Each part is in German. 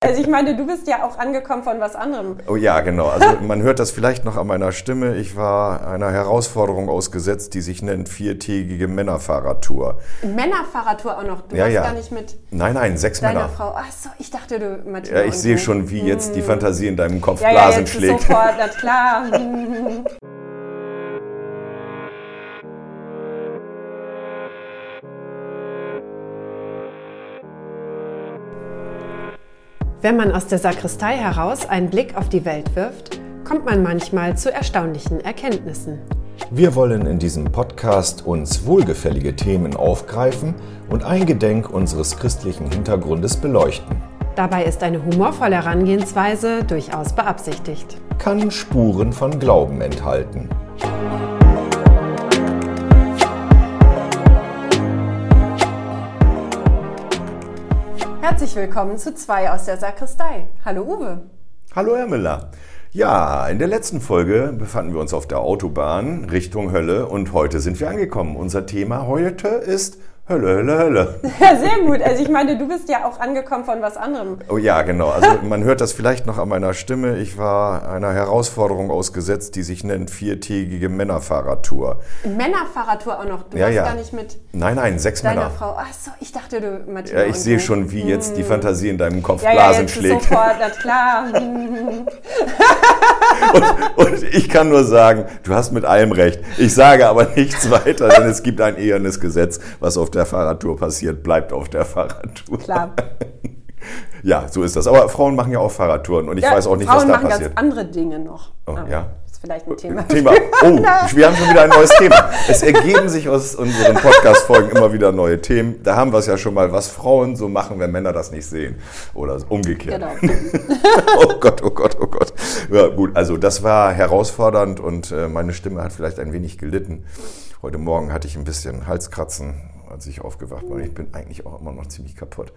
Also ich meine, du bist ja auch angekommen von was anderem. Oh ja, genau. Also man hört das vielleicht noch an meiner Stimme. Ich war einer Herausforderung ausgesetzt, die sich nennt viertägige Männerfahrradtour. Männerfahrradtour auch noch. Du Ja, warst ja. gar nicht mit Nein, nein, sechs deiner Männer. Frau. Ach so, ich dachte, du Martina. Ja, ich sehe du. schon, wie jetzt die Fantasie in deinem Kopf Ja, ja, Blasen jetzt schlägt. sofort, na klar. Wenn man aus der Sakristei heraus einen Blick auf die Welt wirft, kommt man manchmal zu erstaunlichen Erkenntnissen. Wir wollen in diesem Podcast uns wohlgefällige Themen aufgreifen und eingedenk unseres christlichen Hintergrundes beleuchten. Dabei ist eine humorvolle Herangehensweise durchaus beabsichtigt. Kann Spuren von Glauben enthalten. Herzlich willkommen zu zwei aus der Sakristei. Hallo Uwe. Hallo Herr Miller. Ja, in der letzten Folge befanden wir uns auf der Autobahn Richtung Hölle und heute sind wir angekommen. Unser Thema heute ist Hölle, Hölle, Hölle. Ja, sehr gut. Also ich meine, du bist ja auch angekommen von was anderem. Oh ja, genau. Also man hört das vielleicht noch an meiner Stimme. Ich war einer Herausforderung ausgesetzt, die sich nennt viertägige Männerfahrradtour. Männerfahrradtour auch noch. Du Ja, warst ja. gar nicht mit Nein, nein, sechs deiner Männer. Frau. Ach so, ich dachte, du Martina. Ja, ich und sehe schon, wie jetzt die Fantasie in deinem Kopf Ja, ja, Blasen jetzt schlägt. sofort, na klar. Hm. Und ich kann nur sagen, du hast mit allem recht. Ich sage aber nichts weiter, denn es gibt ein ehernes Gesetz, was auf der Fahrradtour passiert, bleibt auf der Fahrradtour. Klar. Ja, so ist das. Aber Frauen machen ja auch Fahrradtouren und ich Ja, weiß auch nicht, Frauen was da machen passiert. ganz andere Dinge noch. Oh, Aber ja. Das ist vielleicht ein Thema. Thema. Oh, wir haben schon wieder ein neues Thema. Es ergeben sich aus unseren Podcast-Folgen immer wieder neue Themen. Da haben wir es ja schon mal, was Frauen so machen, wenn Männer das nicht sehen. Oder umgekehrt. Genau. oh Gott, oh Gott, oh Gott. Ja, gut, also das war herausfordernd und äh, meine Stimme hat vielleicht ein wenig gelitten. Heute Morgen hatte ich ein bisschen Halskratzen, als ich aufgewacht war. Ich bin eigentlich auch immer noch ziemlich kaputt.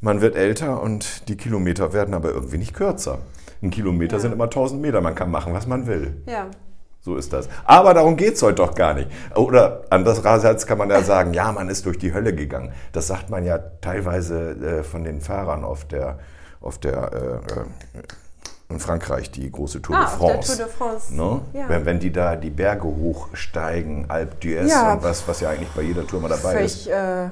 Man wird älter und die Kilometer werden aber irgendwie nicht kürzer. Ein Kilometer sind immer 1000 Meter. Man kann machen, was man will. Ja. So ist das. Aber darum geht's heute doch gar nicht. Oder andererseits kann man ja sagen, ja, man ist durch die Hölle gegangen. Das sagt man ja teilweise äh, von den Fahrern auf der, auf der äh, äh, in Frankreich, die große Tour Ah, de France. Tour de France. Ne? Ja. Wenn, wenn die da die Berge hochsteigen, Alpe d'Huez Ja. und was, was ja eigentlich bei jeder Tour mal dabei ist. Völlig, äh,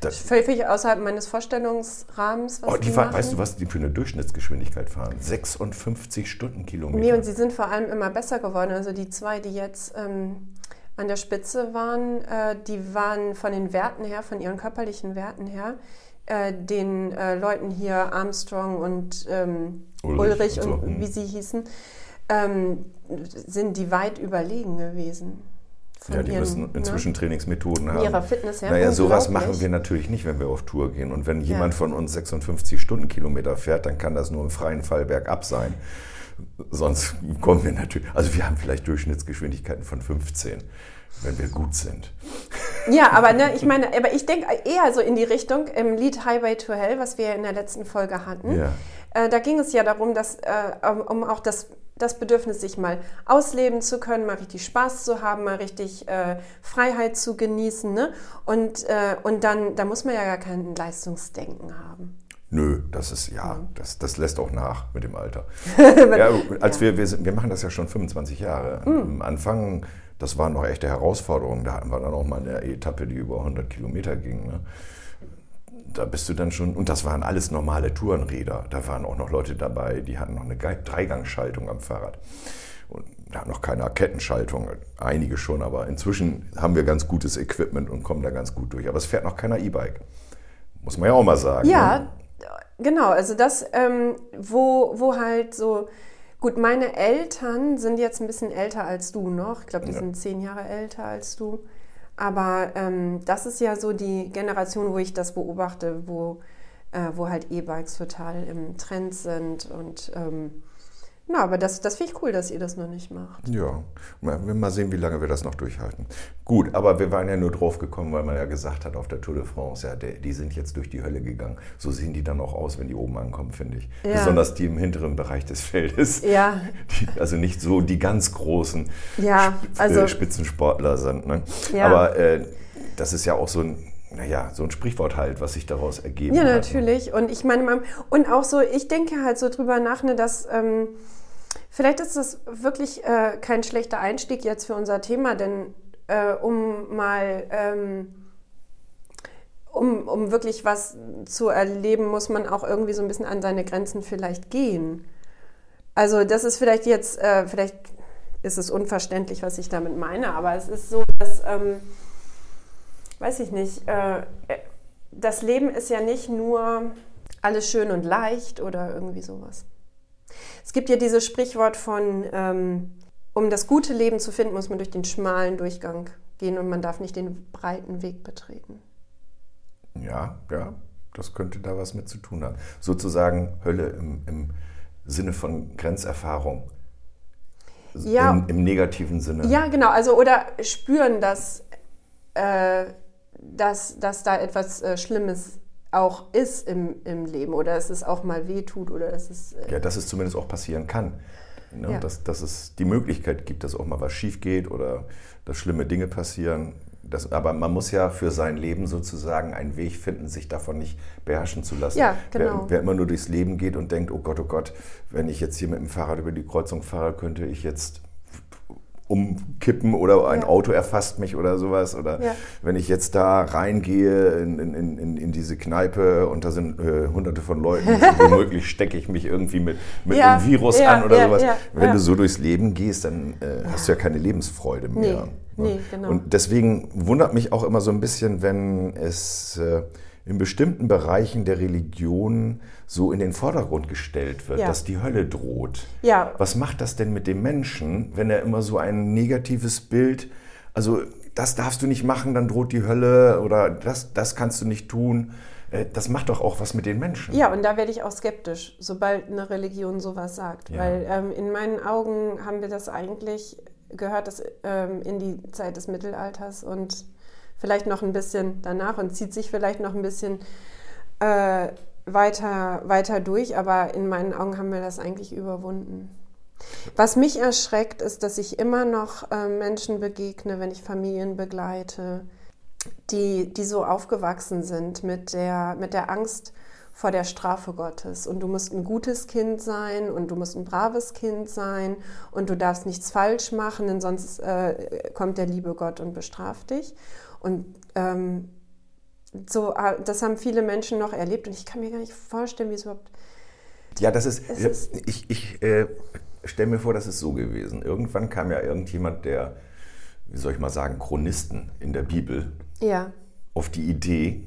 Das, völlig außerhalb meines Vorstellungsrahmens, was oh, die, fahren- weißt du, was die für eine Durchschnittsgeschwindigkeit fahren? 56 Stundenkilometer. Nee, und sie sind vor allem immer besser geworden. Also die zwei, die jetzt ähm, an der Spitze waren, äh, die waren von den Werten her, von ihren körperlichen Werten her, äh, den äh, Leuten hier Armstrong und ähm, Ulrich Ulrich, und und, so, hm. wie sie hießen, ähm, sind die weit überlegen gewesen. Ja, die ihren, müssen ne? inzwischen Trainingsmethoden haben. ihrer Fitness her. Naja, sowas machen wir natürlich nicht, wenn wir auf Tour gehen. Und wenn jemand von uns 56 Stundenkilometer fährt, dann kann das nur im freien Fall bergab sein. Sonst kommen wir natürlich, also wir haben vielleicht Durchschnittsgeschwindigkeiten von 15, wenn wir gut sind. Ja, aber ne, ich meine, aber ich denke eher so in die Richtung im Lied Highway to Hell, was wir in der letzten Folge hatten. Ja. Äh, da ging es ja darum, dass, äh, um, auch das, das Bedürfnis, sich mal ausleben zu können, mal richtig Spaß zu haben, mal richtig äh, Freiheit zu genießen. Ne? Und, äh, und dann, da muss man ja gar kein Leistungsdenken haben. Nö, das ist, ja, das, das lässt auch nach mit dem Alter. ja, als Wir, wir, sind, wir machen das ja schon 25 Jahre. Am Anfang, das waren noch echte Herausforderungen. Da hatten wir dann auch mal eine Etappe, die über 100 Kilometer ging. Ne? Da bist du dann schon, und das waren alles normale Tourenräder. Da waren auch noch Leute dabei, die hatten noch eine Dreigangschaltung am Fahrrad. Und da noch keine Kettenschaltung, einige schon, aber inzwischen haben wir ganz gutes Equipment und kommen da ganz gut durch. Aber es fährt noch keiner E-Bike. Muss man ja auch mal sagen. Ja, Ne? genau. Also das, ähm, wo, wo halt so, gut, meine Eltern sind jetzt ein bisschen älter als du noch. Ich glaube, die Ja. sind zehn Jahre älter als du. Aber ähm, das ist ja so die Generation, wo ich das beobachte, wo, äh, wo halt E-Bikes total im Trend sind. Und ähm, na, aber das, das finde ich cool, dass ihr das noch nicht macht. Ja, mal mal sehen, wie lange wir das noch durchhalten. Gut, aber wir waren ja nur drauf gekommen, weil man ja gesagt hat auf der Tour de France, ja, die sind jetzt durch die Hölle gegangen. So sehen die dann auch aus, wenn die oben ankommen, finde ich. Ja. Besonders die im hinteren Bereich des Feldes. Ja, Die, also nicht so die ganz großen Ja, also- äh, Spitzensportler sind. Ne? Ja. Aber äh, das ist ja auch so ein, naja, so ein Sprichwort halt, was sich daraus ergeben ja, hat. Ja, natürlich. Und ich meine, und auch so, ich denke halt so drüber nach, ne, dass ähm, vielleicht ist das wirklich äh, kein schlechter Einstieg jetzt für unser Thema, denn äh, um mal, ähm, um, um wirklich was zu erleben, muss man auch irgendwie so ein bisschen an seine Grenzen vielleicht gehen. Also das ist vielleicht jetzt, äh, vielleicht ist es unverständlich, was ich damit meine, aber es ist so, dass, ähm, weiß ich nicht, äh, das Leben ist ja nicht nur alles schön und leicht oder irgendwie sowas. Es gibt ja dieses Sprichwort von, ähm, um das gute Leben zu finden, muss man durch den schmalen Durchgang gehen und man darf nicht den breiten Weg betreten. Ja, ja, das könnte da was mit zu tun haben. Sozusagen Hölle im, im Sinne von Grenzerfahrung. Ja, Im, Im, negativen Sinne. Ja, genau. Also oder spüren, dass, äh, dass, dass da etwas äh, Schlimmes auch ist im, im Leben oder dass es auch mal wehtut oder dass es. Äh ja, dass es zumindest auch passieren kann. Ne? Ja. Dass, dass es die Möglichkeit gibt, dass auch mal was schief geht oder dass schlimme Dinge passieren. Das, aber man muss ja für sein Leben sozusagen einen Weg finden, sich davon nicht beherrschen zu lassen. Ja, genau. wer, wer, immer nur durchs Leben geht und denkt, oh Gott, oh Gott, wenn ich jetzt hier mit dem Fahrrad über die Kreuzung fahre, könnte ich jetzt umkippen oder ein ja. Auto erfasst mich oder sowas. Oder ja. wenn ich jetzt da reingehe in, in, in, in diese Kneipe und da sind äh, hunderte von Leuten, womöglich stecke ich mich irgendwie mit, mit ja. einem Virus an oder sowas. Wenn du so durchs Leben gehst, dann äh, hast du ja keine Lebensfreude mehr. Nee. Nee, genau. Und deswegen wundert mich auch immer so ein bisschen, wenn es äh, in bestimmten Bereichen der Religion so in den Vordergrund gestellt wird, ja. dass die Hölle droht. Ja. Was macht das denn mit dem Menschen, wenn er immer so ein negatives Bild, also das darfst du nicht machen, dann droht die Hölle oder das, das kannst du nicht tun. Äh, das macht doch auch was mit den Menschen. Ja, und da werde ich auch skeptisch, sobald eine Religion sowas sagt. Ja. Weil ähm, in meinen Augen haben wir das eigentlich, gehört das ähm, in die Zeit des Mittelalters und vielleicht noch ein bisschen danach und zieht sich vielleicht noch ein bisschen äh, weiter, weiter durch, aber in meinen Augen haben wir das eigentlich überwunden. Was mich erschreckt, ist, dass ich immer noch äh, Menschen begegne, wenn ich Familien begleite, die, die so aufgewachsen sind mit der, mit der Angst vor der Strafe Gottes. Und du musst ein gutes Kind sein und du musst ein braves Kind sein und du darfst nichts falsch machen, denn sonst äh, kommt der liebe Gott und bestraft dich. Und ähm, so, ah, das haben viele Menschen noch erlebt und ich kann mir gar nicht vorstellen, wie es überhaupt. Ja, das ist. ist ich ich äh, stelle mir vor, das ist so gewesen. Irgendwann kam ja irgendjemand, der, wie soll ich mal sagen, Chronisten in der Bibel, ja. auf die Idee,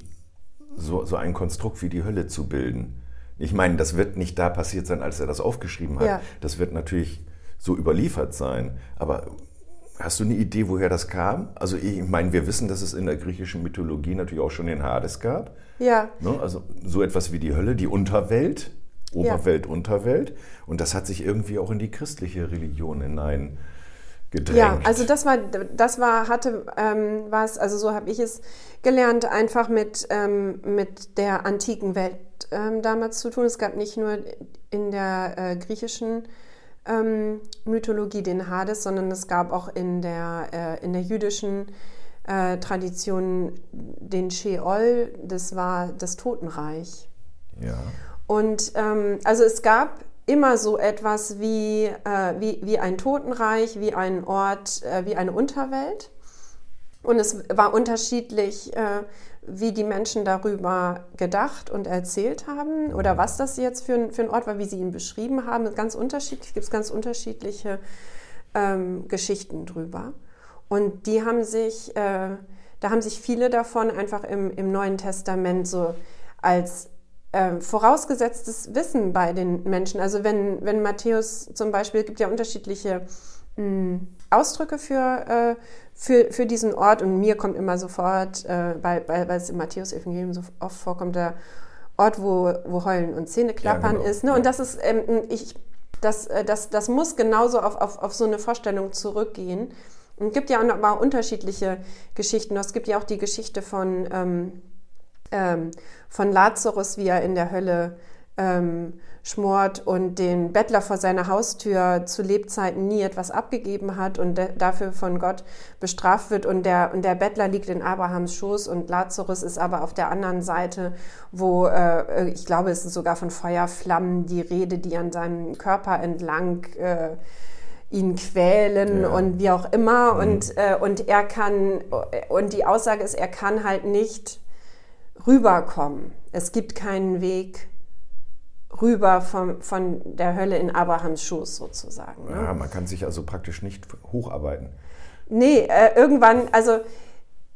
so, so ein Konstrukt wie die Hölle zu bilden. Ich meine, das wird nicht da passiert sein, als er das aufgeschrieben hat. Ja. Das wird natürlich so überliefert sein. Aber Hast du eine Idee, woher das kam? Also ich meine, wir wissen, dass es in der griechischen Mythologie natürlich auch schon den Hades gab. Ja. Ne? Also so etwas wie die Hölle, die Unterwelt, Oberwelt, ja. Unterwelt. Und das hat sich irgendwie auch in die christliche Religion hinein gedrängt. Ja, also das war, das war, hatte ähm, was, also so habe ich es gelernt, einfach mit, ähm, mit der antiken Welt ähm, damals zu tun. Es gab nicht nur in der äh, griechischen ähm, Mythologie den Hades, sondern es gab auch in der, äh, in der jüdischen äh, Tradition den Sheol, das war das Totenreich. Ja. Und ähm, also es gab immer so etwas wie, äh, wie, wie ein Totenreich, wie ein Ort, äh, wie eine Unterwelt. Und es war unterschiedlich, äh, wie die Menschen darüber gedacht und erzählt haben oder was das jetzt für ein, für ein Ort war, wie sie ihn beschrieben haben. Ganz unterschiedlich, gibt es ganz unterschiedliche ähm, Geschichten drüber. Und die haben sich, äh, da haben sich viele davon einfach im, im Neuen Testament so als äh, vorausgesetztes Wissen bei den Menschen. Also wenn, wenn Matthäus zum Beispiel, gibt ja unterschiedliche mh, hm, Ausdrücke für, äh, für, für diesen Ort und mir kommt immer sofort, äh, weil, weil, weil es im Matthäus-Evangelium so oft vorkommt, der Ort, wo, wo Heulen und Zähneklappern ja, genau. ist. Ne? Und das ist, ähm, ich, das, äh, das, das muss genauso auf, auf, auf so eine Vorstellung zurückgehen. Und es gibt ja auch, auch unterschiedliche Geschichten. Es gibt ja auch die Geschichte von, ähm, ähm, von Lazarus, wie er in der Hölle ähm, schmort und den Bettler vor seiner Haustür zu Lebzeiten nie etwas abgegeben hat und dafür von Gott bestraft wird und der, und der Bettler liegt in Abrahams Schoß und Lazarus ist aber auf der anderen Seite, wo äh, ich glaube, es ist sogar von Feuerflammen die Rede, die an seinem Körper entlang äh, ihn quälen ja. und wie auch immer mhm. und, äh, und er kann und die Aussage ist, er kann halt nicht rüberkommen. Es gibt keinen Weg rüber vom, von der Hölle in Abrahams Schoß sozusagen. Ne? Ja, man kann sich also praktisch nicht hocharbeiten. Nee, äh, irgendwann, also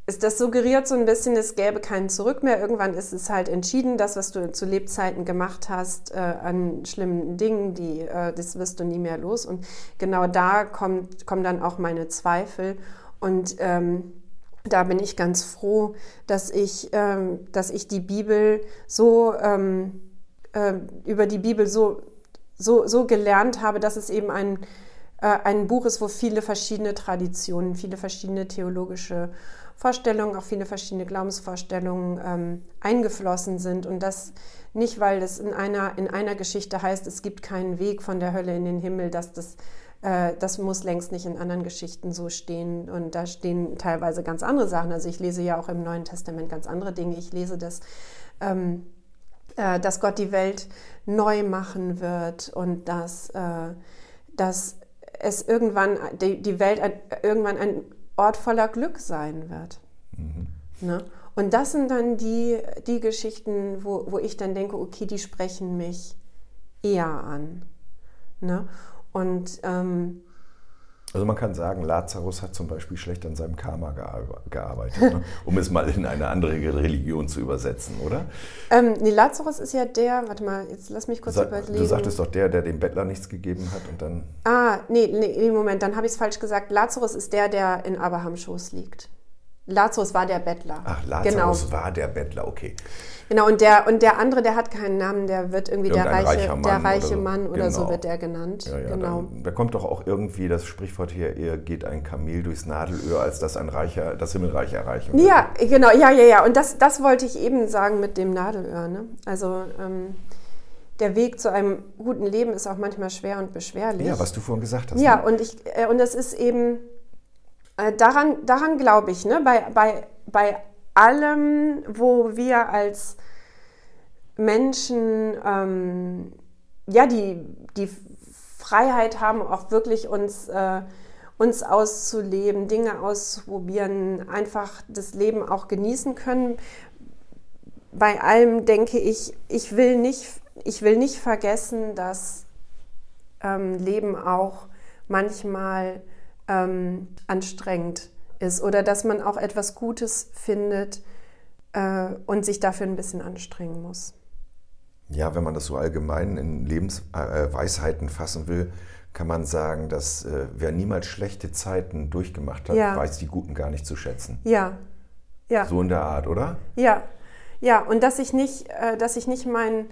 ist das suggeriert so ein bisschen, es gäbe keinen Zurück mehr. Irgendwann ist es halt entschieden, das, was du zu Lebzeiten gemacht hast äh, an schlimmen Dingen, die, äh, das wirst du nie mehr los. Und genau da kommt, kommen dann auch meine Zweifel. Und ähm, da bin ich ganz froh, dass ich, ähm, dass ich die Bibel so ähm, äh, über die Bibel so, so, so gelernt habe, dass es eben ein, äh, ein Buch ist, wo viele verschiedene Traditionen, viele verschiedene theologische Vorstellungen, auch viele verschiedene Glaubensvorstellungen ähm, eingeflossen sind. Und das nicht, weil es in einer, in einer Geschichte heißt, es gibt keinen Weg von der Hölle in den Himmel, dass das äh, das muss längst nicht in anderen Geschichten so stehen. Und da stehen teilweise ganz andere Sachen. Also ich lese ja auch im Neuen Testament ganz andere Dinge. Ich lese, dass, ähm, äh, dass Gott die Welt neu machen wird und dass, äh, dass es irgendwann, die, die Welt ein, irgendwann ein Ort voller Glück sein wird. Mhm. Ne? Und das sind dann die, die Geschichten, wo, wo ich dann denke, okay, die sprechen mich eher an. Ne? Und ähm, also man kann sagen, Lazarus hat zum Beispiel schlecht an seinem Karma gearbeitet, ne? um es mal in eine andere Religion zu übersetzen, oder? Ähm, nee, Lazarus ist ja der, warte mal, jetzt lass mich kurz Sa überlegen. Du sagtest doch der, der dem Bettler nichts gegeben hat und dann... Ah, nee, nee Moment, dann habe ich es falsch gesagt. Lazarus ist der, der in Abrahams Schoß liegt. Lazarus war der Bettler. Ach, Lazarus genau. war der Bettler, okay. Genau, und der, und der andere, der hat keinen Namen, der wird irgendwie der reiche, Mann der reiche oder Mann oder genau. so wird der genannt. Ja, ja, genau. Da, da, kommt doch auch irgendwie das Sprichwort her, eher geht ein Kamel durchs Nadelöhr, als dass ein Reicher das Himmelreich erreichen wird. Ja, genau, ja, ja, ja. Und das, das wollte ich eben sagen mit dem Nadelöhr. Ne? Also ähm, der Weg zu einem guten Leben ist auch manchmal schwer und beschwerlich. Ja, was du vorhin gesagt hast. Ja, ne? und, ich, äh, und das ist eben, äh, daran, daran glaube ich, ne? bei, bei, bei allem, wo wir als Menschen ähm, ja die, die Freiheit haben, auch wirklich uns, äh, uns auszuleben, Dinge auszuprobieren, einfach das Leben auch genießen können. Bei allem denke ich, ich will nicht, ich will nicht vergessen, dass ähm, Leben auch manchmal ähm, anstrengend ist oder dass man auch etwas Gutes findet äh, und sich dafür ein bisschen anstrengen muss. Ja, wenn man das so allgemein in Lebensweisheiten äh, fassen will, kann man sagen, dass äh, wer niemals schlechte Zeiten durchgemacht hat, ja. weiß die guten gar nicht zu schätzen. Ja, ja. So in der Art, oder? Ja, ja. Und dass ich nicht, äh, dass ich nicht mein,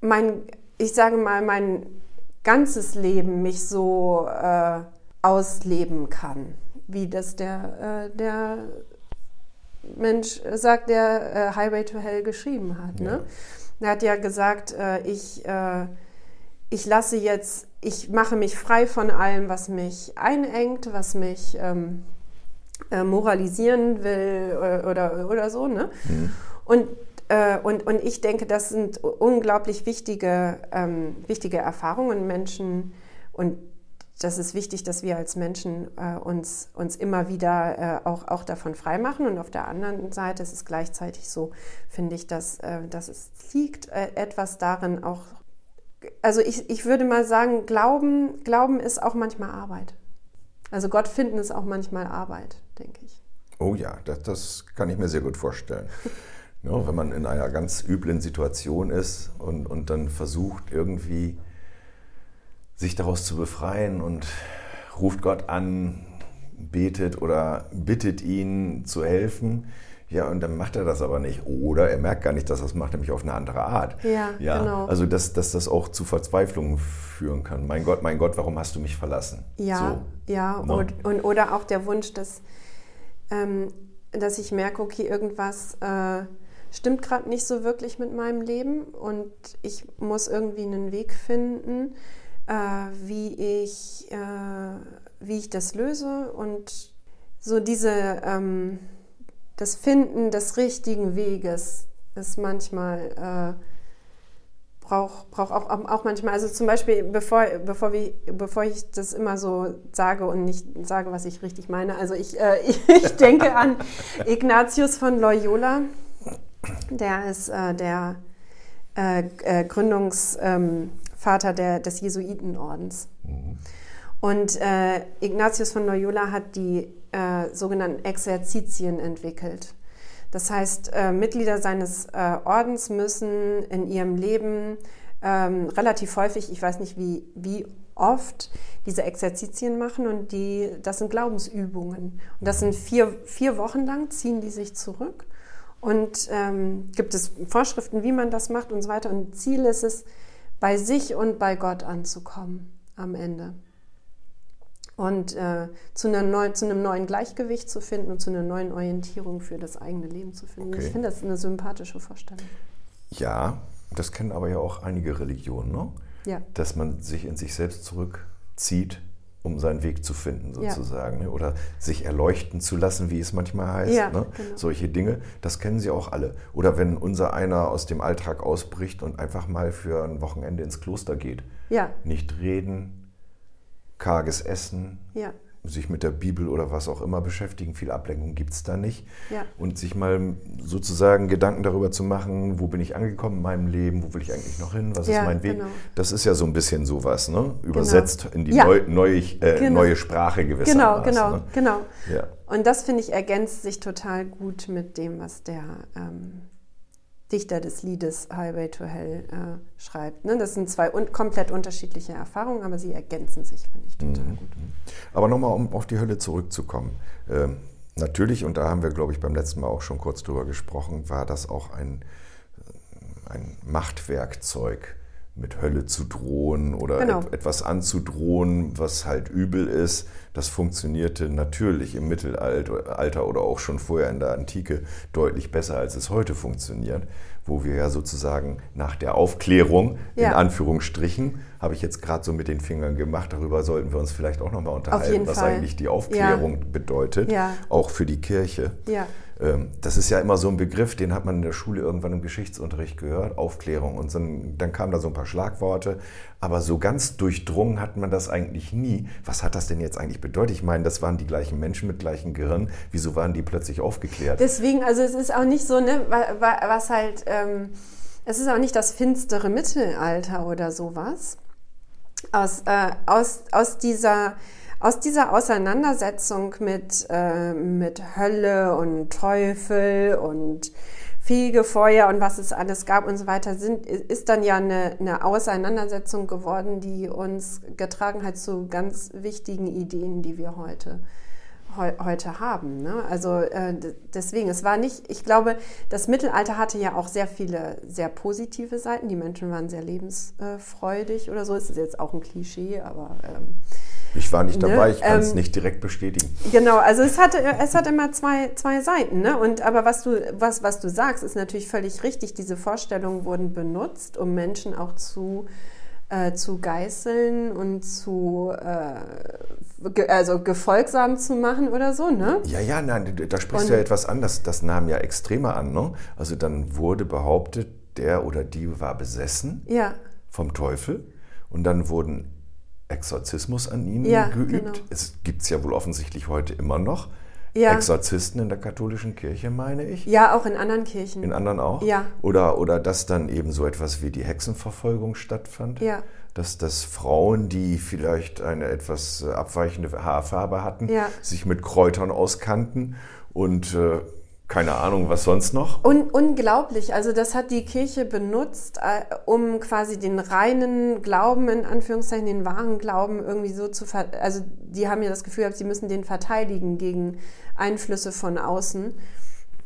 mein, ich sage mal, mein ganzes Leben mich so äh, ausleben kann wie das der, äh, der Mensch sagt, der äh, Highway to Hell geschrieben hat. Ne? Ja. Er hat ja gesagt, äh, ich, äh, ich lasse jetzt, ich mache mich frei von allem, was mich einengt, was mich ähm, äh, moralisieren will äh, oder, oder so. Ne? Mhm. Und und, und ich denke, das sind unglaublich wichtige, ähm, wichtige Erfahrungen Menschen und das ist wichtig, dass wir als Menschen äh, uns, uns immer wieder äh, auch, auch davon freimachen. Und auf der anderen Seite ist es gleichzeitig so, finde ich, dass, äh, dass es liegt äh, etwas darin auch, also ich, ich würde mal sagen, Glauben, Glauben ist auch manchmal Arbeit. Also Gott finden ist auch manchmal Arbeit, denke ich. Oh ja, das, das kann ich mir sehr gut vorstellen. ja, wenn man in einer ganz üblen Situation ist und, und dann versucht irgendwie sich daraus zu befreien und ruft Gott an, betet oder bittet ihn zu helfen. Ja, und dann macht er das aber nicht. Oder er merkt gar nicht, dass er das macht, nämlich auf eine andere Art. Ja, ja genau. Also, dass, dass das auch zu Verzweiflung führen kann. Mein Gott, mein Gott, warum hast du mich verlassen? Ja, so, ja. Ne? Und, und, oder auch der Wunsch, dass, ähm, dass ich merke, okay, irgendwas äh, stimmt gerade nicht so wirklich mit meinem Leben und ich muss irgendwie einen Weg finden, wie, ich, äh, wie ich das löse und so diese, ähm, das Finden des richtigen Weges ist manchmal, äh, braucht brauch auch, auch manchmal, also zum Beispiel, bevor, bevor, wir, bevor ich das immer so sage und nicht sage, was ich richtig meine, also ich, äh, ich denke an Ignatius von Loyola, der ist äh, der äh, äh, Gründungsvater der, des Jesuitenordens. Mhm. Und äh, Ignatius von Loyola hat die äh, sogenannten Exerzitien entwickelt. Das heißt, äh, Mitglieder seines äh, Ordens müssen in ihrem Leben ähm, relativ häufig, ich weiß nicht wie, wie oft, diese Exerzitien machen und die, das sind Glaubensübungen. Und das sind vier, vier Wochen lang, ziehen die sich zurück und ähm, gibt es Vorschriften, wie man das macht und so weiter. Und Ziel ist es, bei sich und bei Gott anzukommen am Ende und äh, zu, neu, zu, einem neuen Gleichgewicht zu finden und zu einer neuen Orientierung für das eigene Leben zu finden. Okay. Ich finde das eine sympathische Vorstellung. Ja, das kennen aber ja auch einige Religionen, ne? Ja. Dass man sich in sich selbst zurückzieht, um seinen Weg zu finden, sozusagen. Ja. Ne? Oder sich erleuchten zu lassen, wie es manchmal heißt. Ja, ne? genau. Solche Dinge, das kennen sie auch alle. Oder wenn unser einer aus dem Alltag ausbricht und einfach mal für ein Wochenende ins Kloster geht. Ja. Nicht reden, karges Essen, ja. Sich mit der Bibel oder was auch immer beschäftigen. Viel Ablenkung gibt es da nicht. Ja. Und sich mal sozusagen Gedanken darüber zu machen, wo bin ich angekommen in meinem Leben, wo will ich eigentlich noch hin, was ja, ist mein Weg. Genau. Das ist ja so ein bisschen sowas, ne? übersetzt genau. in die neu, neu, äh, genau. neue Sprache gewissermaßen. Genau, genau, ne? genau. Ja. Und das, finde ich, ergänzt sich total gut mit dem, was der... Ähm, Dichter des Liedes Highway to Hell äh, schreibt. Ne? Das sind zwei un komplett unterschiedliche Erfahrungen, aber sie ergänzen sich, finde ich total mhm. gut. Aber nochmal, um auf die Hölle zurückzukommen. Ähm, natürlich, und da haben wir, glaube ich, beim letzten Mal auch schon kurz drüber gesprochen, war das auch ein, ein Machtwerkzeug mit Hölle zu drohen oder genau. et etwas anzudrohen, was halt übel ist. Das funktionierte natürlich im Mittelalter oder auch schon vorher in der Antike deutlich besser, als es heute funktioniert, wo wir ja sozusagen nach der Aufklärung, ja. in Anführungsstrichen, habe ich jetzt gerade so mit den Fingern gemacht, darüber sollten wir uns vielleicht auch nochmal unterhalten, was Fall. eigentlich die Aufklärung ja. bedeutet, ja. auch für die Kirche. Ähm, das ist ja immer so ein Begriff, den hat man in der Schule irgendwann im Geschichtsunterricht gehört, Aufklärung. Und dann, dann kamen da so ein paar Schlagworte, aber so ganz durchdrungen hat man das eigentlich nie. Was hat das denn jetzt eigentlich bedeutet? Ich meine, das waren die gleichen Menschen mit gleichem Gehirn. Wieso waren die plötzlich aufgeklärt? Deswegen, also es ist auch nicht so, ne, was halt, ähm, es ist auch nicht das finstere Mittelalter oder sowas. Aus, äh, aus, aus dieser aus dieser Auseinandersetzung mit, äh, mit Hölle und Teufel und Fegefeuer und was es alles gab und so weiter, sind, ist dann ja eine, eine Auseinandersetzung geworden, die uns getragen hat zu ganz wichtigen Ideen, die wir heute heute haben. Ne? Also äh, deswegen, es war nicht, ich glaube, das Mittelalter hatte ja auch sehr viele sehr positive Seiten. Die Menschen waren sehr lebensfreudig oder so. Ist es jetzt auch ein Klischee, aber ähm, ich war nicht dabei, ne? ich kann es ähm, nicht direkt bestätigen. Genau, also es hat, es hat immer zwei, zwei Seiten. Ne? Und, aber was du, was, was du sagst, ist natürlich völlig richtig. Diese Vorstellungen wurden benutzt, um Menschen auch zu, äh, zu geißeln und zu äh, ge, also gefolgsam zu machen oder so. Ne? Ja, ja, nein, da sprichst du ja etwas an, das, das nahm ja extremer an. Ne? Also dann wurde behauptet, der oder die war besessen ja. vom Teufel. Und dann wurden Exorzismus an ihnen ja, geübt. Genau. Es gibt es ja wohl offensichtlich heute immer noch. Ja. Exorzisten in der katholischen Kirche, meine ich. Ja, auch in anderen Kirchen. In anderen auch? Ja. Oder, oder dass dann eben so etwas wie die Hexenverfolgung stattfand. Ja. Dass, dass Frauen, die vielleicht eine etwas abweichende Haarfarbe hatten, ja. sich mit Kräutern auskannten und äh, keine Ahnung, was sonst noch. Un unglaublich. Also das hat die Kirche benutzt, äh, um quasi den reinen Glauben, in Anführungszeichen, den wahren Glauben irgendwie so zu ver Also die haben ja das Gefühl sie müssen den verteidigen gegen Einflüsse von außen.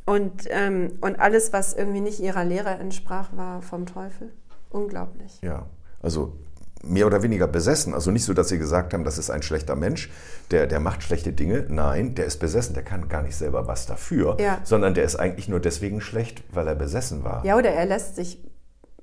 Und, ähm, und alles, was irgendwie nicht ihrer Lehre entsprach, war vom Teufel. Unglaublich. Ja, also mehr oder weniger besessen. Also nicht so, dass sie gesagt haben, das ist ein schlechter Mensch, der, der macht schlechte Dinge. Nein, der ist besessen, der kann gar nicht selber was dafür, ja. sondern der ist eigentlich nur deswegen schlecht, weil er besessen war. Ja, oder er lässt sich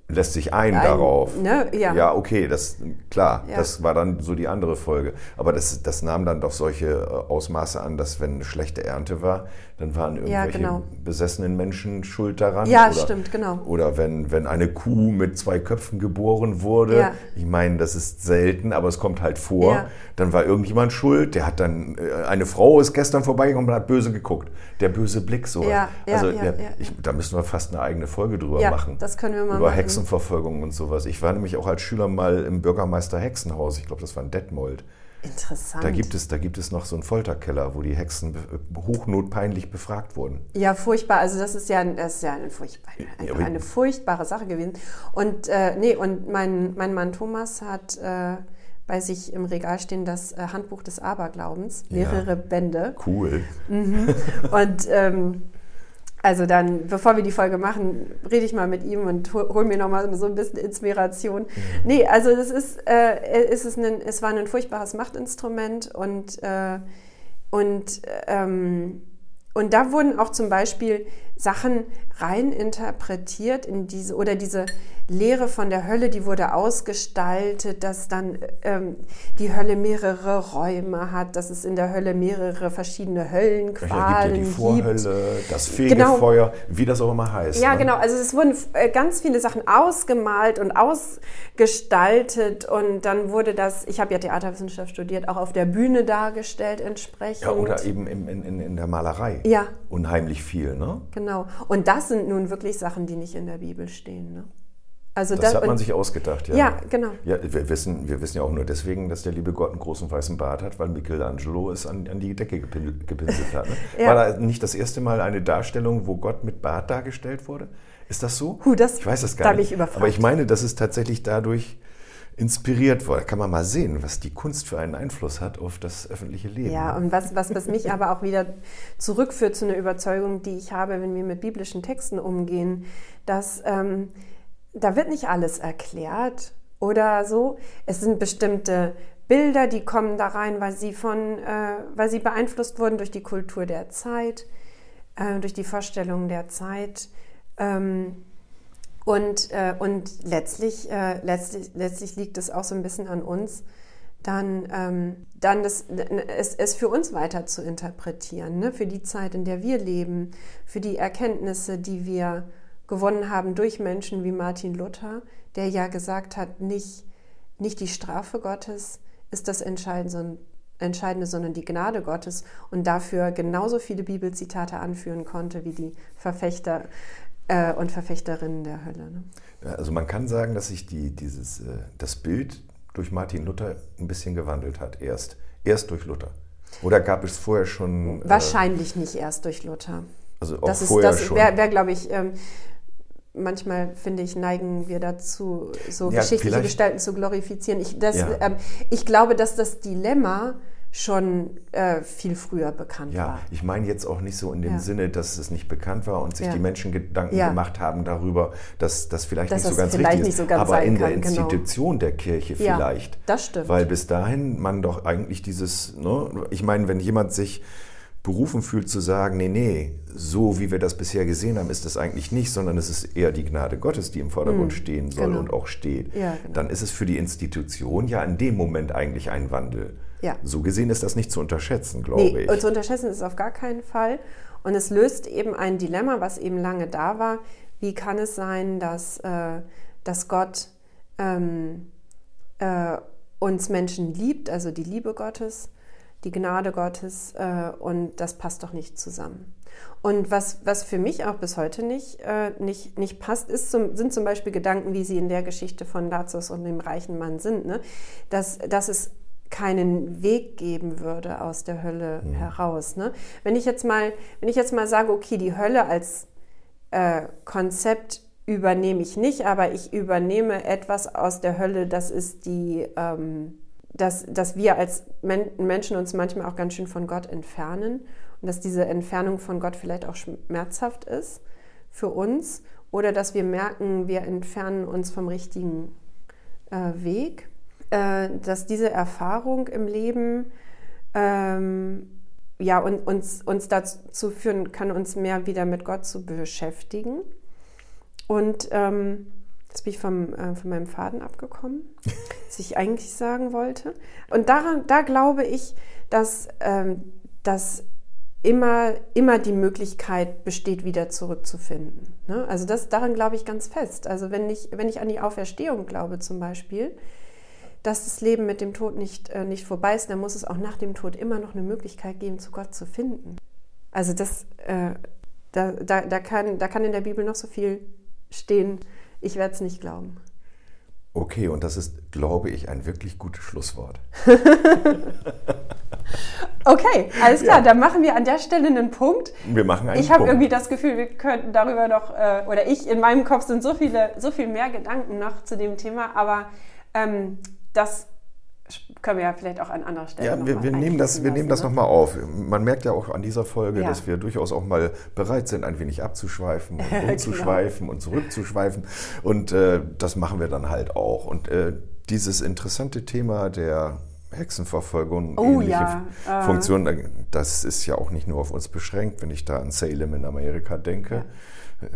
lässt sich ein, ein darauf. Ne? Ja. ja, okay, das klar, ja. das war dann so die andere Folge. Aber das, das nahm dann doch solche äh, Ausmaße an, dass wenn eine schlechte Ernte war, dann waren irgendwelche ja, genau. besessenen Menschen schuld daran. Ja, oder, stimmt, genau. Oder wenn, wenn eine Kuh mit zwei Köpfen geboren wurde, ja. ich meine, das ist selten, aber es kommt halt vor, ja. dann war irgendjemand schuld, der hat dann, äh, eine Frau ist gestern vorbeigekommen und hat böse geguckt. Der böse Blick, so. Ja, also der, ich, da müssen wir fast eine eigene Folge drüber ja, machen. das können wir mal Über machen. Hexenverfolgung und sowas. Ich war nämlich auch als Schüler mal im Bürgermeister Hexenhaus, ich glaube, das war in Detmold. Interessant. Da gibt, es, da gibt es noch so einen Folterkeller, wo die Hexen hochnotpeinlich befragt wurden. Ja, furchtbar. Also das ist ja, das ist ja eine, furchtbar, eine, eine furchtbare Sache gewesen. Und äh, nee, und mein, mein Mann Thomas hat äh, bei sich im Regal stehen das äh, Handbuch des Aberglaubens, mehrere ja, Bände. Cool. Mhm. Und ähm, also dann, bevor wir die Folge machen, rede ich mal mit ihm und hol, hol mir nochmal so ein bisschen Inspiration. Mhm. Nee, also das ist, äh, es, ist ein, es war ein furchtbares Machtinstrument und, äh, und, ähm, und da wurden auch zum Beispiel Sachen rein interpretiert in diese oder diese Lehre von der Hölle, die wurde ausgestaltet, dass dann ähm, die Hölle mehrere Räume hat, dass es in der Hölle mehrere verschiedene Höllenqualen gibt. Ja die Vorhölle, gibt. das Fegefeuer, genau. wie das auch immer heißt. Ja, ne? genau. Also es wurden äh, ganz viele Sachen ausgemalt und ausgestaltet und dann wurde das, ich habe ja Theaterwissenschaft studiert, auch auf der Bühne dargestellt entsprechend. Ja, oder eben in, in, in der Malerei. Ja. Unheimlich viel, ne? Genau. Und das sind nun wirklich Sachen, die nicht in der Bibel stehen, ne? Also das, das hat man sich ausgedacht, ja. Ja, genau. Ja, wir, wissen, wir wissen ja auch nur deswegen, dass der liebe Gott einen großen weißen Bart hat, weil Michelangelo es an, an die Decke gepinselt hat. Ne? ja. War da nicht das erste Mal eine Darstellung, wo Gott mit Bart dargestellt wurde? Ist das so? Huh, das, ich weiß das gar da nicht. Überfragt. Aber ich meine, dass es tatsächlich dadurch inspiriert wurde. Da kann man mal sehen, was die Kunst für einen Einfluss hat auf das öffentliche Leben. Ja, und was, was, was mich aber auch wieder zurückführt zu einer Überzeugung, die ich habe, wenn wir mit biblischen Texten umgehen, dass... Ähm, da wird nicht alles erklärt oder so. Es sind bestimmte Bilder, die kommen da rein, weil sie von, äh, weil sie beeinflusst wurden durch die Kultur der Zeit, äh, durch die Vorstellungen der Zeit. Ähm, und, äh, und letztlich, äh, letztlich, letztlich liegt es auch so ein bisschen an uns, dann, ähm, dann das, es, es für uns weiter zu interpretieren, ne? für die Zeit, in der wir leben, für die Erkenntnisse, die wir gewonnen haben durch Menschen wie Martin Luther, der ja gesagt hat, nicht, nicht die Strafe Gottes ist das Entscheidende, Entscheidende, sondern die Gnade Gottes und dafür genauso viele Bibelzitate anführen konnte wie die Verfechter äh, und Verfechterinnen der Hölle. Ne? Also man kann sagen, dass sich die, dieses, äh, das Bild durch Martin Luther ein bisschen gewandelt hat, erst, erst durch Luther. Oder gab es vorher schon... Äh, Wahrscheinlich äh, nicht erst durch Luther. Also auch das vorher ist, das wäre, wär, glaube ich, ähm, manchmal, finde ich, neigen wir dazu, so ja, geschichtliche Gestalten zu glorifizieren. Ich, das, ja. ähm, ich glaube, dass das Dilemma schon äh, viel früher bekannt ja, war. Ja, ich meine jetzt auch nicht so in dem ja. Sinne, dass es nicht bekannt war und sich die Menschen Gedanken gemacht haben darüber, dass das vielleicht dass nicht so ganz richtig ist, so ganz aber in der genau. Institution genau. der Kirche vielleicht. das stimmt. Weil bis dahin man doch eigentlich dieses, ne, ich meine, wenn jemand sich berufen fühlt zu sagen, nee, nee, so wie wir das bisher gesehen haben, ist das eigentlich nicht, sondern es ist eher die Gnade Gottes, die im Vordergrund mhm, stehen soll genau. und auch steht, ja, genau. dann ist es für die Institution ja in dem Moment eigentlich ein Wandel. Ja. So gesehen ist das nicht zu unterschätzen, glaube nee, ich. Zu unterschätzen ist es auf gar keinen Fall. Und es löst eben ein Dilemma, was eben lange da war. Wie kann es sein, dass, äh, dass Gott ähm, äh, uns Menschen liebt, also die Liebe Gottes, die Gnade Gottes äh, und das passt doch nicht zusammen. Und was, was für mich auch bis heute nicht, äh, nicht, nicht passt, ist zum, sind zum Beispiel Gedanken, wie sie in der Geschichte von Lazarus und dem reichen Mann sind, ne? dass, dass es keinen Weg geben würde aus der Hölle ja. heraus. Ne? Wenn ich jetzt mal, wenn ich jetzt mal sage, okay, die Hölle als äh, Konzept übernehme ich nicht, aber ich übernehme etwas aus der Hölle, das ist die ähm, dass, dass wir als Menschen uns manchmal auch ganz schön von Gott entfernen und dass diese Entfernung von Gott vielleicht auch schmerzhaft ist für uns oder dass wir merken, wir entfernen uns vom richtigen äh, Weg. Äh, dass diese Erfahrung im Leben ähm, ja, und uns, uns dazu führen kann, uns mehr wieder mit Gott zu beschäftigen. Und ähm, Jetzt bin ich vom, äh, von meinem Faden abgekommen, was ich eigentlich sagen wollte. Und daran, da glaube ich, dass, ähm, dass immer, immer die Möglichkeit besteht, wieder zurückzufinden. Ne? Also das, daran glaube ich ganz fest. Also wenn ich, wenn ich an die Auferstehung glaube zum Beispiel, dass das Leben mit dem Tod nicht, äh, nicht vorbei ist, dann muss es auch nach dem Tod immer noch eine Möglichkeit geben, zu Gott zu finden. Also das, äh, da, da, da, kann, da kann in der Bibel noch so viel stehen, ich werde es nicht glauben. Okay, und das ist, glaube ich, ein wirklich gutes Schlusswort. okay, alles klar, ja. dann machen wir an der Stelle einen Punkt. Wir machen einen Ich habe irgendwie das Gefühl, wir könnten darüber noch, äh, oder ich, in meinem Kopf sind so viele, so viel mehr Gedanken noch zu dem Thema, aber ähm, das können wir ja vielleicht auch an anderer Stelle. Ja, wir, wir nehmen das, wir nehmen das ne? nochmal auf. Man merkt ja auch an dieser Folge, ja. dass wir durchaus auch mal bereit sind, ein wenig abzuschweifen und genau. umzuschweifen genau. und zurückzuschweifen. Und äh, das machen wir dann halt auch. Und äh, dieses interessante Thema der Hexenverfolgung, oh, ähnliche ja. Äh. Funktionen, äh, das ist ja auch nicht nur auf uns beschränkt, wenn ich da an Salem in Amerika denke. Ja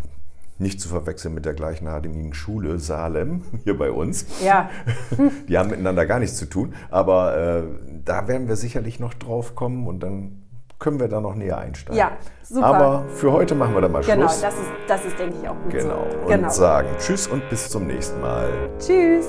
nicht zu verwechseln mit der gleichnamigen Schule Salem hier bei uns. Ja. Die haben miteinander gar nichts zu tun, aber äh, da werden wir sicherlich noch drauf kommen und dann können wir da noch näher einsteigen. Ja, super. Aber für heute machen wir da mal genau, Schluss. Genau, das ist, das ist, denke ich, auch gut genau. so. Genau, und sagen Tschüss und bis zum nächsten Mal. Tschüss.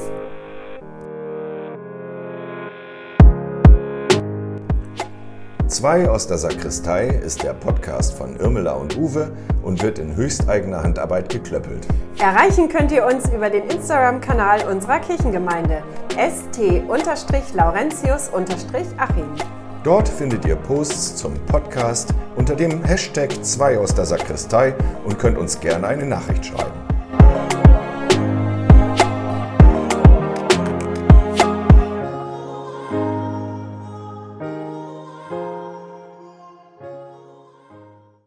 Zwei aus der Sakristei ist der Podcast von Irmela und Uwe und wird in höchsteigener Handarbeit geklöppelt. Erreichen könnt ihr uns über den Instagram-Kanal unserer Kirchengemeinde st-laurentius-achim. Dort findet ihr Posts zum Podcast unter dem Hashtag 2 aus der Sakristei und könnt uns gerne eine Nachricht schreiben.